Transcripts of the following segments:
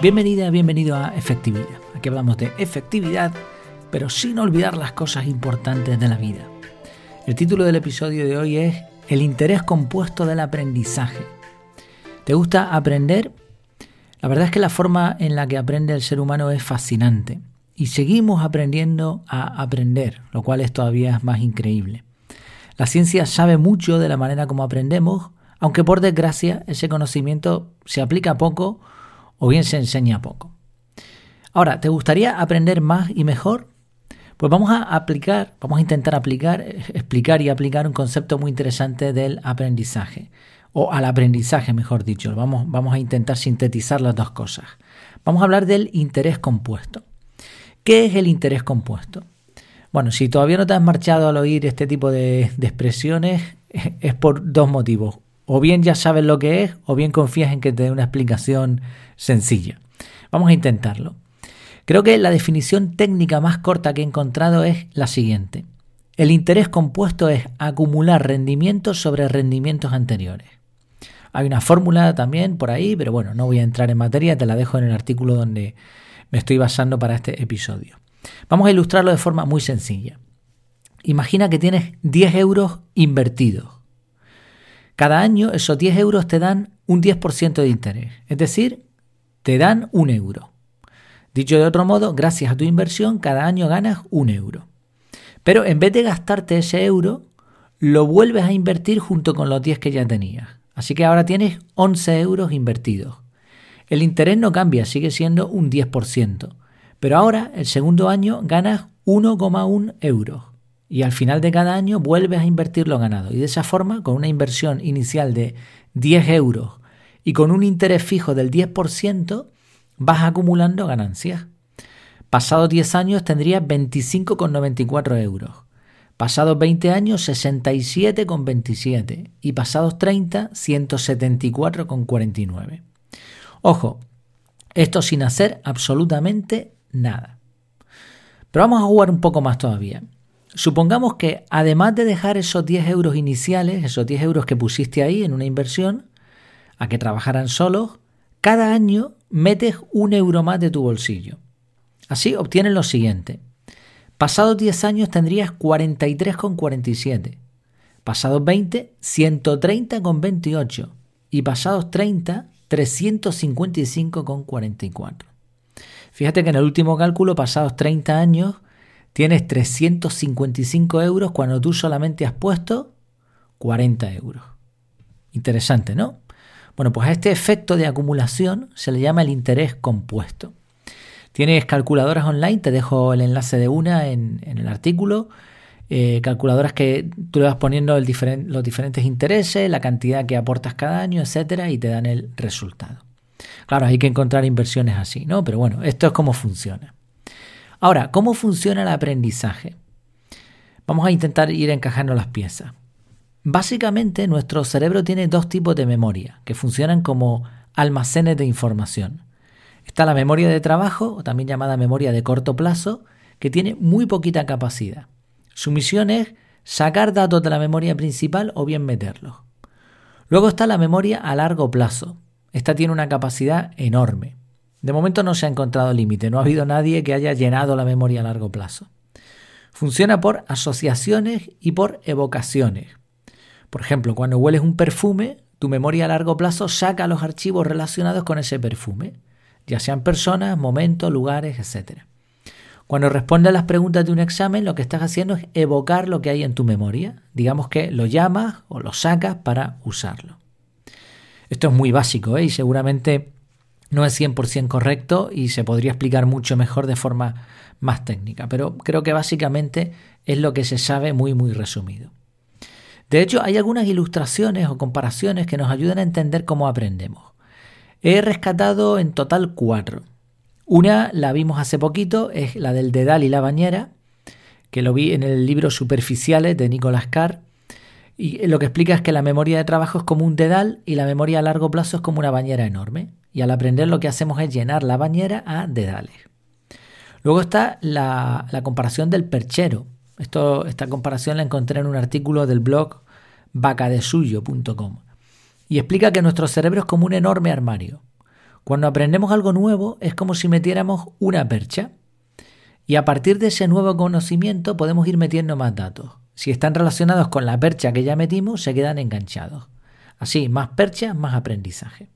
Bienvenida, bienvenido a Efectividad. Aquí hablamos de efectividad, pero sin olvidar las cosas importantes de la vida. El título del episodio de hoy es El interés compuesto del aprendizaje. ¿Te gusta aprender? La verdad es que la forma en la que aprende el ser humano es fascinante y seguimos aprendiendo a aprender, lo cual es todavía más increíble. La ciencia sabe mucho de la manera como aprendemos, aunque por desgracia ese conocimiento se aplica poco o bien se enseña poco. Ahora, ¿te gustaría aprender más y mejor? Pues vamos a aplicar, vamos a intentar aplicar, explicar y aplicar un concepto muy interesante del aprendizaje, o al aprendizaje, mejor dicho. Vamos, vamos a intentar sintetizar las dos cosas. Vamos a hablar del interés compuesto. ¿Qué es el interés compuesto? Bueno, si todavía no te has marchado al oír este tipo de, de expresiones, es por dos motivos. O bien ya sabes lo que es, o bien confías en que te dé una explicación sencilla. Vamos a intentarlo. Creo que la definición técnica más corta que he encontrado es la siguiente. El interés compuesto es acumular rendimientos sobre rendimientos anteriores. Hay una fórmula también por ahí, pero bueno, no voy a entrar en materia, te la dejo en el artículo donde me estoy basando para este episodio. Vamos a ilustrarlo de forma muy sencilla. Imagina que tienes 10 euros invertidos. Cada año esos 10 euros te dan un 10% de interés, es decir, te dan un euro. Dicho de otro modo, gracias a tu inversión, cada año ganas un euro. Pero en vez de gastarte ese euro, lo vuelves a invertir junto con los 10 que ya tenías. Así que ahora tienes 11 euros invertidos. El interés no cambia, sigue siendo un 10%. Pero ahora, el segundo año, ganas 1,1 euros. Y al final de cada año vuelves a invertir lo ganado. Y de esa forma, con una inversión inicial de 10 euros y con un interés fijo del 10% vas acumulando ganancias. Pasados 10 años tendrías 25,94 euros. Pasados 20 años 67,27 y pasados 30 174,49. Ojo, esto sin hacer absolutamente nada. Pero vamos a jugar un poco más todavía. Supongamos que además de dejar esos 10 euros iniciales, esos 10 euros que pusiste ahí en una inversión, a que trabajaran solos, cada año metes un euro más de tu bolsillo. Así obtienes lo siguiente. Pasados 10 años tendrías 43,47. Pasados 20, 130,28. Y pasados 30, 355,44. Fíjate que en el último cálculo, pasados 30 años, tienes 355 euros cuando tú solamente has puesto 40 euros. Interesante, ¿no? Bueno, pues a este efecto de acumulación se le llama el interés compuesto. Tienes calculadoras online, te dejo el enlace de una en, el artículo. Eh, calculadoras que tú le vas poniendo los diferentes intereses, la cantidad que aportas cada año, etcétera, y te dan el resultado. Claro, hay que encontrar inversiones así, ¿no? Pero bueno, esto es cómo funciona. Ahora, ¿cómo funciona el aprendizaje? Vamos a intentar ir encajando las piezas. Básicamente nuestro cerebro tiene dos tipos de memoria que funcionan como almacenes de información. Está la memoria de trabajo, o también llamada memoria de corto plazo, que tiene muy poquita capacidad. Su misión es sacar datos de la memoria principal o bien meterlos. Luego está la memoria a largo plazo. Esta tiene una capacidad enorme. De momento no se ha encontrado límite, no ha habido nadie que haya llenado la memoria a largo plazo. Funciona por asociaciones y por evocaciones. Por ejemplo, cuando hueles un perfume, tu memoria a largo plazo saca los archivos relacionados con ese perfume, ya sean personas, momentos, lugares, etc. Cuando respondes a las preguntas de un examen, lo que estás haciendo es evocar lo que hay en tu memoria. Digamos que lo llamas o lo sacas para usarlo. Esto es muy básico ¿eh? y seguramente no es 100% correcto y se podría explicar mucho mejor de forma más técnica, pero creo que básicamente es lo que se sabe muy muy resumido. De hecho, hay algunas ilustraciones o comparaciones que nos ayudan a entender cómo aprendemos. He rescatado en total cuatro. Una la vimos hace poquito, es la del dedal y la bañera, que lo vi en el libro Superficiales de Nicolas Carr. Y lo que explica es que la memoria de trabajo es como un dedal y la memoria a largo plazo es como una bañera enorme. Y al aprender lo que hacemos es llenar la bañera a dedales. Luego está la, comparación del perchero, esta comparación la encontré en un artículo del blog vacadesuyo.com y explica que nuestro cerebro es como un enorme armario. Cuando aprendemos algo nuevo es como si metiéramos una percha. Y a partir de ese nuevo conocimiento podemos ir metiendo más datos. Si están relacionados con la percha que ya metimos, se quedan enganchados. Así, más percha, más aprendizaje.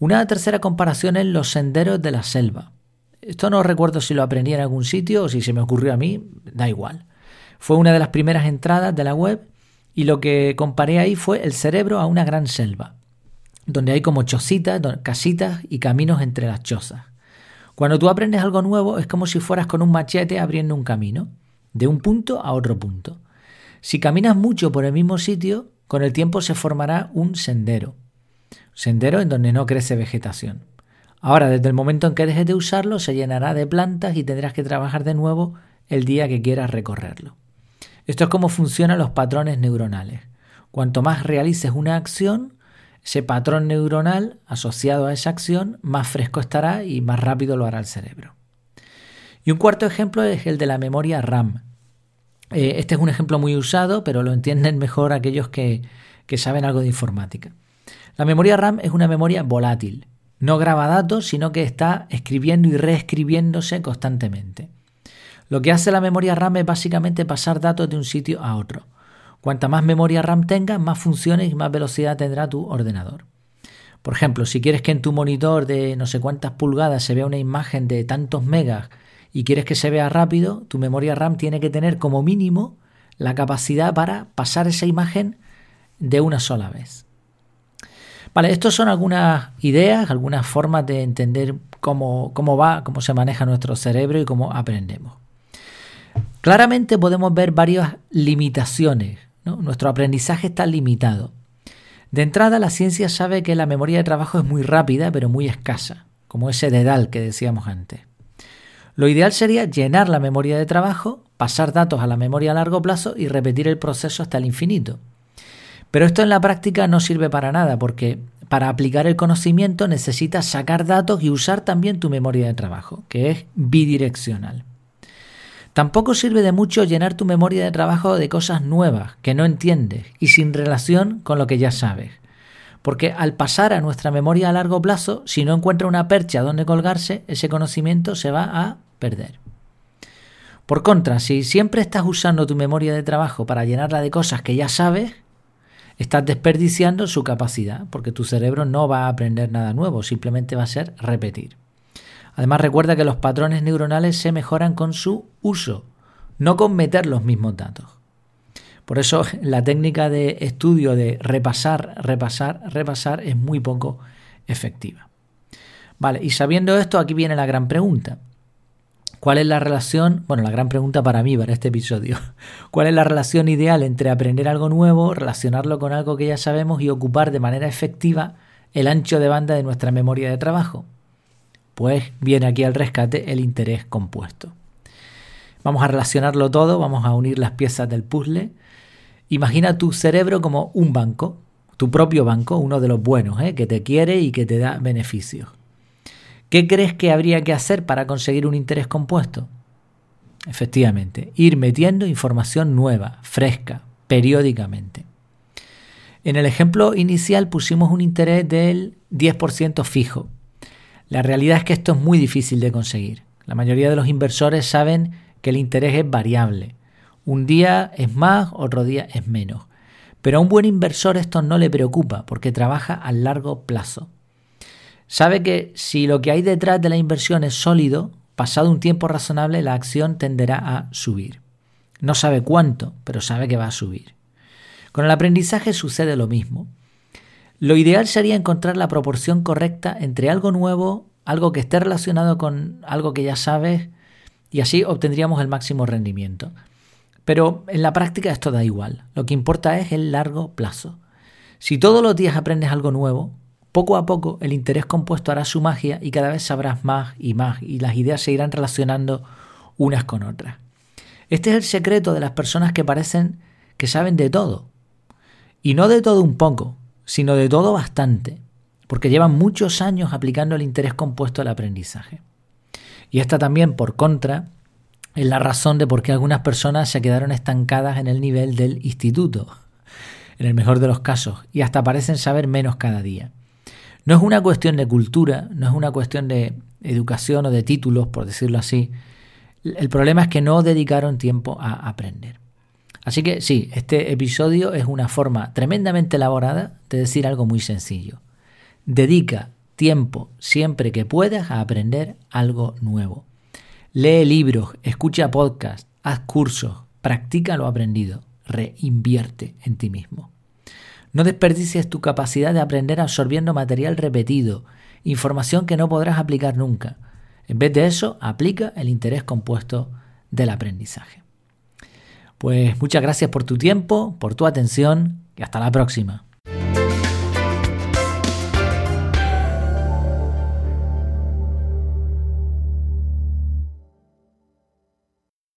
Una tercera comparación es los senderos de la selva. Esto no recuerdo si lo aprendí en algún sitio o si se me ocurrió a mí, da igual. Fue una de las primeras entradas de la web y lo que comparé ahí fue el cerebro a una gran selva donde hay como chocitas, casitas y caminos entre las chozas. Cuando tú aprendes algo nuevo es como si fueras con un machete abriendo un camino, de un punto a otro punto. Si caminas mucho por el mismo sitio, con el tiempo se formará un sendero. Sendero en donde no crece vegetación. Ahora, desde el momento en que dejes de usarlo, se llenará de plantas y tendrás que trabajar de nuevo el día que quieras recorrerlo. Esto es cómo funcionan los patrones neuronales. Cuanto más realices una acción, ese patrón neuronal asociado a esa acción más fresco estará y más rápido lo hará el cerebro. Y un cuarto ejemplo es el de la memoria RAM. Eh, este es un ejemplo muy usado, pero lo entienden mejor aquellos que, saben algo de informática. La memoria RAM es una memoria volátil. No graba datos, sino que está escribiendo y reescribiéndose constantemente. Lo que hace la memoria RAM es básicamente pasar datos de un sitio a otro. Cuanta más memoria RAM tengas, más funciones y más velocidad tendrá tu ordenador. Por ejemplo, si quieres que en tu monitor de no sé cuántas pulgadas se vea una imagen de tantos megas y quieres que se vea rápido, tu memoria RAM tiene que tener como mínimo la capacidad para pasar esa imagen de una sola vez. Vale, estas son algunas ideas, algunas formas de entender cómo, cómo va, cómo se maneja nuestro cerebro y cómo aprendemos. Claramente podemos ver varias limitaciones nuestro aprendizaje está limitado. De entrada, la ciencia sabe que la memoria de trabajo es muy rápida, pero muy escasa, como ese dedal que decíamos antes. Lo ideal sería llenar la memoria de trabajo, pasar datos a la memoria a largo plazo y repetir el proceso hasta el infinito. Pero esto en la práctica no sirve para nada, porque para aplicar el conocimiento necesitas sacar datos y usar también tu memoria de trabajo, que es bidireccional. Tampoco sirve de mucho llenar tu memoria de trabajo de cosas nuevas que no entiendes y sin relación con lo que ya sabes. Porque al pasar a nuestra memoria a largo plazo, si no encuentra una percha donde colgarse, ese conocimiento se va a perder. Por contra, si siempre estás usando tu memoria de trabajo para llenarla de cosas que ya sabes, estás desperdiciando su capacidad, porque tu cerebro no va a aprender nada nuevo, simplemente va a ser repetir. Además recuerda que los patrones neuronales se mejoran con su uso, no con meter los mismos datos. Por eso la técnica de estudio de repasar, repasar, repasar es muy poco efectiva. Vale, y sabiendo esto, aquí viene la gran pregunta. ¿Cuál es la relación, bueno, la gran pregunta para mí, para este episodio, cuál es la relación ideal entre aprender algo nuevo, relacionarlo con algo que ya sabemos y ocupar de manera efectiva el ancho de banda de nuestra memoria de trabajo? Pues viene aquí al rescate el interés compuesto. Vamos a relacionarlo todo, vamos a unir las piezas del puzzle. Imagina tu cerebro como un banco, tu propio banco, uno de los buenos, ¿eh? que te quiere y que te da beneficios. ¿Qué crees que habría que hacer para conseguir un interés compuesto? Efectivamente, ir metiendo información nueva, fresca, periódicamente. En el ejemplo inicial pusimos un interés del 10% fijo, la realidad es que esto es muy difícil de conseguir. La mayoría de los inversores saben que el interés es variable. Un día es más, otro día es menos. Pero a un buen inversor esto no le preocupa porque trabaja a largo plazo. Sabe que si lo que hay detrás de la inversión es sólido, pasado un tiempo razonable la acción tenderá a subir. No sabe cuánto, pero sabe que va a subir. Con el aprendizaje sucede lo mismo. Lo ideal sería encontrar la proporción correcta entre algo nuevo, algo que esté relacionado con algo que ya sabes, y así obtendríamos el máximo rendimiento. Pero en la práctica esto da igual, lo que importa es el largo plazo. Si todos los días aprendes algo nuevo, poco a poco el interés compuesto hará su magia y cada vez sabrás más y más y las ideas se irán relacionando unas con otras. Este es el secreto de las personas que parecen que saben de todo. Y no de todo un poco, sino de todo bastante, porque llevan muchos años aplicando el interés compuesto al aprendizaje. Y esta también, por contra, es la razón de por qué algunas personas se quedaron estancadas en el nivel del instituto, en el mejor de los casos, y hasta parecen saber menos cada día. No es una cuestión de cultura, no es una cuestión de educación o de títulos, por decirlo así. El problema es que no dedicaron tiempo a aprender. Así que sí, este episodio es una forma tremendamente elaborada de decir algo muy sencillo. Dedica tiempo siempre que puedas a aprender algo nuevo. Lee libros, escucha podcasts, haz cursos, practica lo aprendido, reinvierte en ti mismo. No desperdicies tu capacidad de aprender absorbiendo material repetido, información que no podrás aplicar nunca. En vez de eso, aplica el interés compuesto del aprendizaje. Pues muchas gracias por tu tiempo, por tu atención y hasta la próxima.